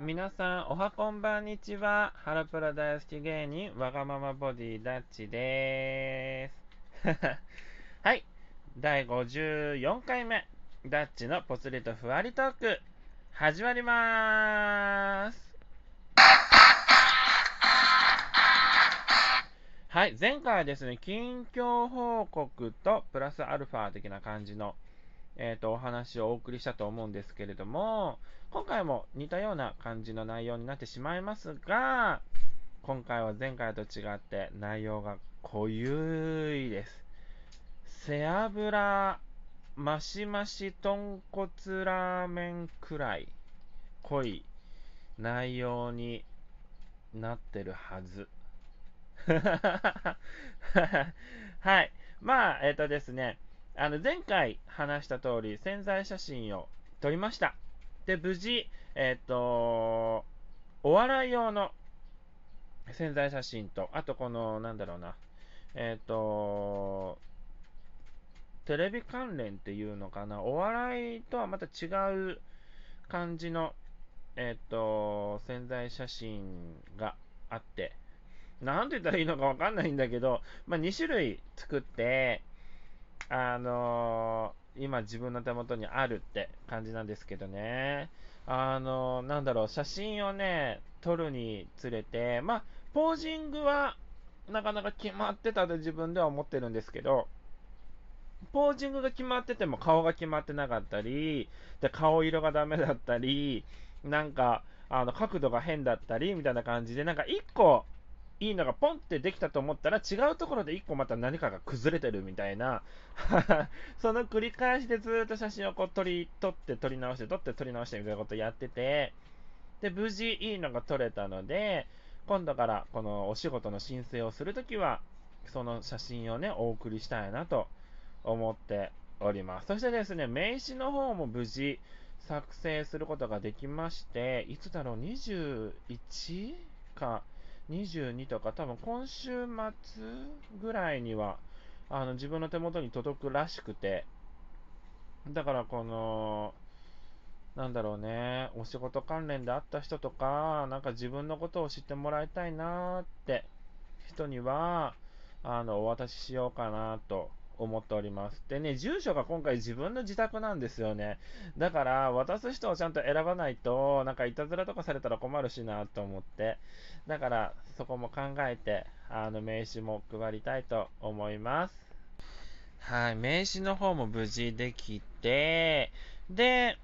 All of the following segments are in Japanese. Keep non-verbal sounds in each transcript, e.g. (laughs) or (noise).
皆さん、おはこんばんにちは。ハロプロ大好き芸人、わがままボディダッチでーす。(laughs) はい。第54回目、ダッチのぽつりとふわりトーク、始まりまーす。はい。前回はですね、近況報告とプラスアルファ的な感じのえーと、お話をお送りしたと思うんですけれども、今回も似たような感じの内容になってしまいますが、今回は前回と違って内容が濃ゆいです。背脂マシマシ豚骨ラーメンくらい濃い内容になってるはず。(laughs) はい。まあ、えっ、ー、とですね、あの前回話した通り、潜在写真を撮りました。で、無事、えっ、ー、と、お笑い用の潜在写真と、あとこの、なんだろうな、えっ、ー、と、テレビ関連っていうのかな、お笑いとはまた違う感じの、えっ、ー、と、潜在写真があって、なんて言ったらいいのかわかんないんだけど、まあ、2種類作って、あのー、今自分の手元にあるって感じなんですけどね。あのー、なんだろう、写真をね、撮るにつれて、まあ、ポージングはなかなか決まってたと自分では思ってるんですけど、ポージングが決まってても顔が決まってなかったり、で顔色がダメだったり、なんか、あの角度が変だったりみたいな感じで、なんか1個いいのがポンってできたと思ったら違うところで1個また何かが崩れてるみたいな。(laughs) その繰り返しでずっと写真をこう撮り撮って撮り直して撮って撮り直してみたいなことやってて。で無事いいのが撮れたので今度からこのお仕事の申請をするときはその写真をねお送りしたいなと思っております。そしてですね名刺の方も無事作成することができましていつだろう？21か。22とか、多分今週末ぐらいには、あの自分の手元に届くらしくて、だからこの、なんだろうね、お仕事関連であった人とか、なんか自分のことを知ってもらいたいなって人には、あの、お渡ししようかなと思っております。でね、住所が今回自分の自宅なんですよね。だから、渡す人をちゃんと選ばないと、なんかいたずらとかされたら困るしなと思って。だから、そこも考えて、あの、名刺も配りたいと思います。はい、名刺の方も無事できて、で、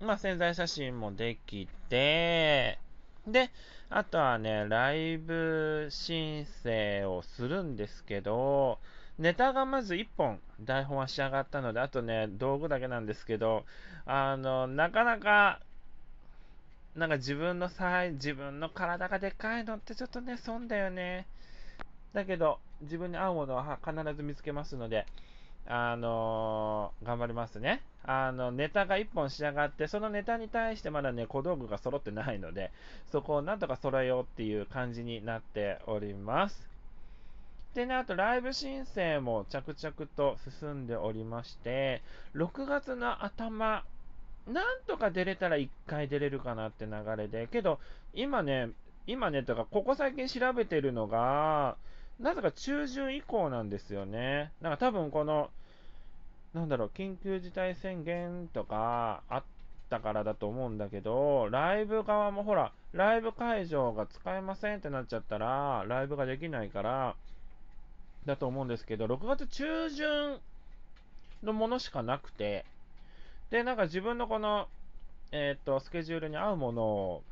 まあ、潜在写真もできて、で、あとはね、ライブ申請をするんですけど、ネタがまず1本台本は仕上がったので、あとね、道具だけなんですけど、あの、なかなか、なんか自分のさ自分の体がでかいのってちょっとね、損だよね。だけど、自分に合うものは必ず見つけますので、あのー、頑張りますね。あの、ネタが1本仕上がって、そのネタに対してまだね、小道具が揃ってないので、そこをなんとか揃えようっていう感じになっております。でね、あとライブ申請も着々と進んでおりまして、6月の頭、なんとか出れたら1回出れるかなって流れで、けど、今ね、今ね、とか、ここ最近調べてるのが、なぜか中旬以降なんですよね。なんか多分この、なんだろう、緊急事態宣言とかあったからだと思うんだけど、ライブ側もほら、ライブ会場が使えませんってなっちゃったら、ライブができないから、だと思うんですけど、6月中旬のものしかなくて、で、なんか自分のこの、えっ、と、スケジュールに合うものを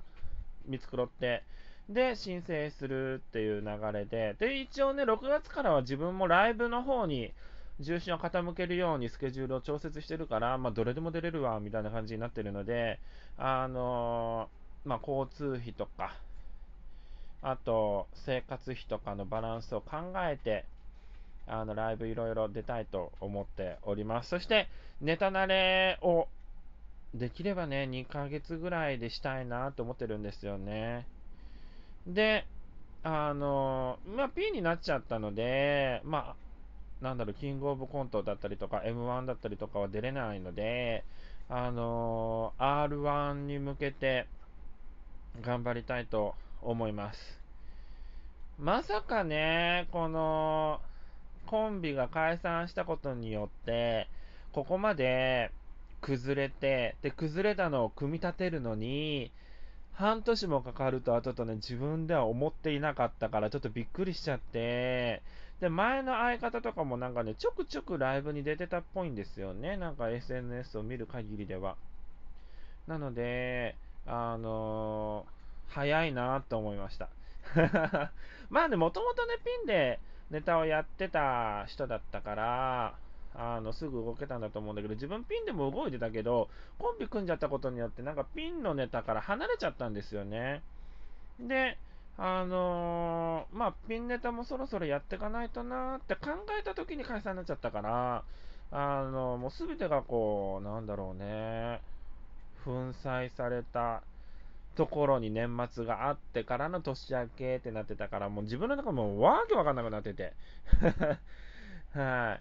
見繕って、で、申請するっていう流れで、で、一応ね、6月からは自分もライブの方に重心を傾けるようにスケジュールを調節してるから、まあ、どれでも出れるわ、みたいな感じになってるので、あのー、まあ、交通費とか、あと、生活費とかのバランスを考えて、あのライブいろいろ出たいと思っております。そして、ネタ慣れをできればね、2ヶ月ぐらいでしたいなと思ってるんですよね。で、あの、まあ、P になっちゃったので、まあ、なんだろう、キングオブコントだったりとか、M1 だったりとかは出れないので、あの、R1 に向けて頑張りたいと思います。まさかね、この、コンビが解散したことによって、ここまで崩れて、で、崩れたのを組み立てるのに、半年もかかるとはちょっとね、自分では思っていなかったから、ちょっとびっくりしちゃって、で、前の相方とかもなんかね、ちょくちょくライブに出てたっぽいんですよね。なんか SNS を見る限りでは。なので、あのー、早いなと思いました。(laughs) まあね、もともとね、ピンでネタをやってた人だったから、あのすぐ動けたんだと思うんだけど、自分ピンでも動いてたけど、コンビ組んじゃったことによって、なんかピンのネタから離れちゃったんですよね。で、あのー、まあ、ピンネタもそろそろやっていかないとなーって考えた時に解散になっちゃったから、あのー、もうすべてがこう、なんだろうね、粉砕されたところに年末があってからの年明けってなってたから、もう自分の中もわけわかんなくなってて。(laughs) は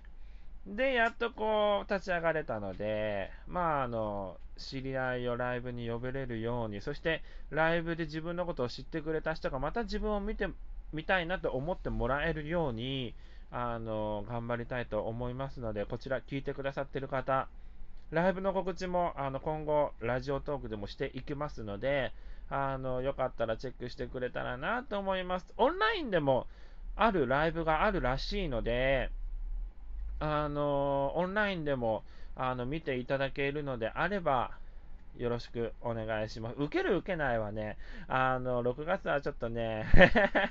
い。で、やっとこう、立ち上がれたので、まあ、あの、知り合いをライブに呼べれるように、そして、ライブで自分のことを知ってくれた人が、また自分を見てみたいなと思ってもらえるように、あの、頑張りたいと思いますので、こちら聞いてくださってる方、ライブの告知も、あの、今後、ラジオトークでもしていきますので、あの、よかったらチェックしてくれたらなと思います。オンラインでも、あるライブがあるらしいので、あのオンラインでもあの見ていただけるのであれば、よろしくお願いします。受ける受けないはね、あの、6月はちょっとね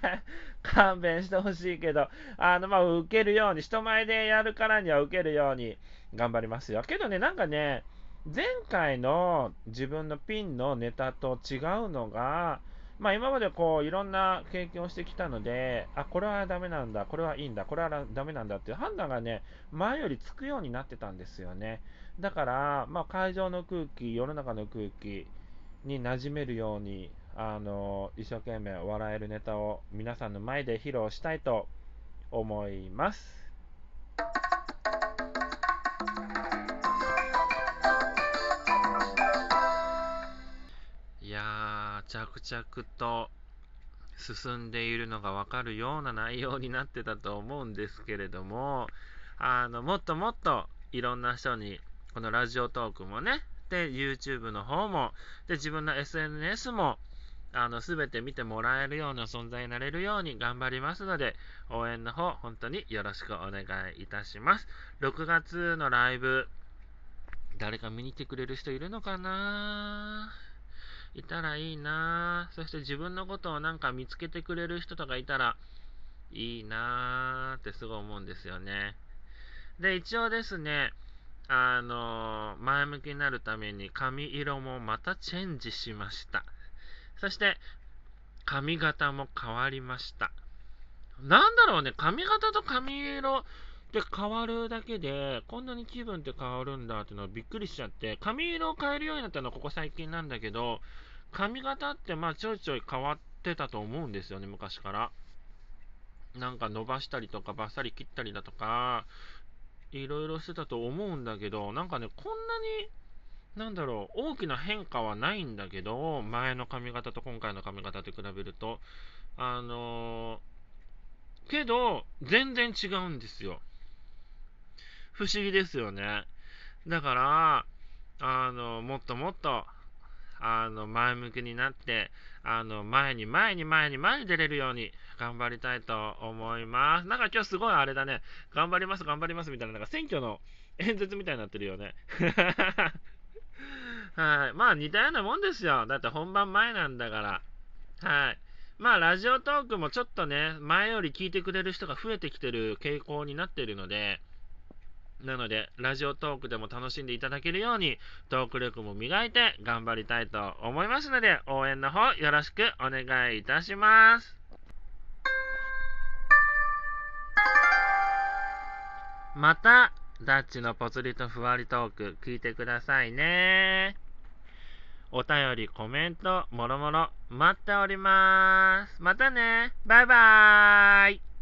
(laughs) 勘弁してほしいけど、あの、まあ、受けるように、人前でやるからには受けるように頑張りますよ。けどね、なんかね、前回の自分のピンのネタと違うのが、まあ、今までこういろんな経験をしてきたので、あ、これはダメなんだ、これはいいんだ、これはダメなんだっていう判断がね、前よりつくようになってたんですよね。だから、まあ、会場の空気、世の中の空気に馴染めるように、あの一生懸命笑えるネタを皆さんの前で披露したいと思います。着々と進んでいるのがわかるような内容になってたと思うんですけれども、あの、もっともっといろんな人に、このラジオトークもね、で、YouTube の方も、で、自分の SNS も、あの、すべて見てもらえるような存在になれるように頑張りますので、応援の方、本当によろしくお願いいたします。6月のライブ、誰か見に来てくれる人いるのかな？いたらいいなそして自分のことをなんか見つけてくれる人とかいたらいいなーってすごい思うんですよね。で、一応ですね、あの、前向きになるために髪色もまたチェンジしました。そして、髪型も変わりました。なんだろうね、髪型と髪色って変わるだけで、こんなに気分って変わるんだってのはびっくりしちゃって、髪色を変えるようになったのはここ最近なんだけど、髪型ってまあちょいちょい変わってたと思うんですよね、昔から。なんか伸ばしたりとか、バッサリ切ったりだとか、いろいろしてたと思うんだけど、なんかね、こんなに、なんだろう、大きな変化はないんだけど、前の髪型と今回の髪型と比べると、あのー、けど、全然違うんですよ。不思議ですよね。だから、あの、もっともっとあの、前向きになって、あの、前に前に前に前に出れるように頑張りたいと思います。なんか今日すごいあれだね。頑張ります、頑張りますみたいな、なんか選挙の演説みたいになってるよね。(laughs) はい。まあ似たようなもんですよ。だって本番前なんだから。はい。まあラジオトークもちょっとね、前より聞いてくれる人が増えてきてる傾向になってるので、なので、ラジオトークでも楽しんでいただけるように、トーク力も磨いて頑張りたいと思いますので、応援の方よろしくお願いいたします。また、ダッチのポツリとふわりトーク聞いてくださいね。お便り、コメント、もろもろ待っております。またね。バイバーイ。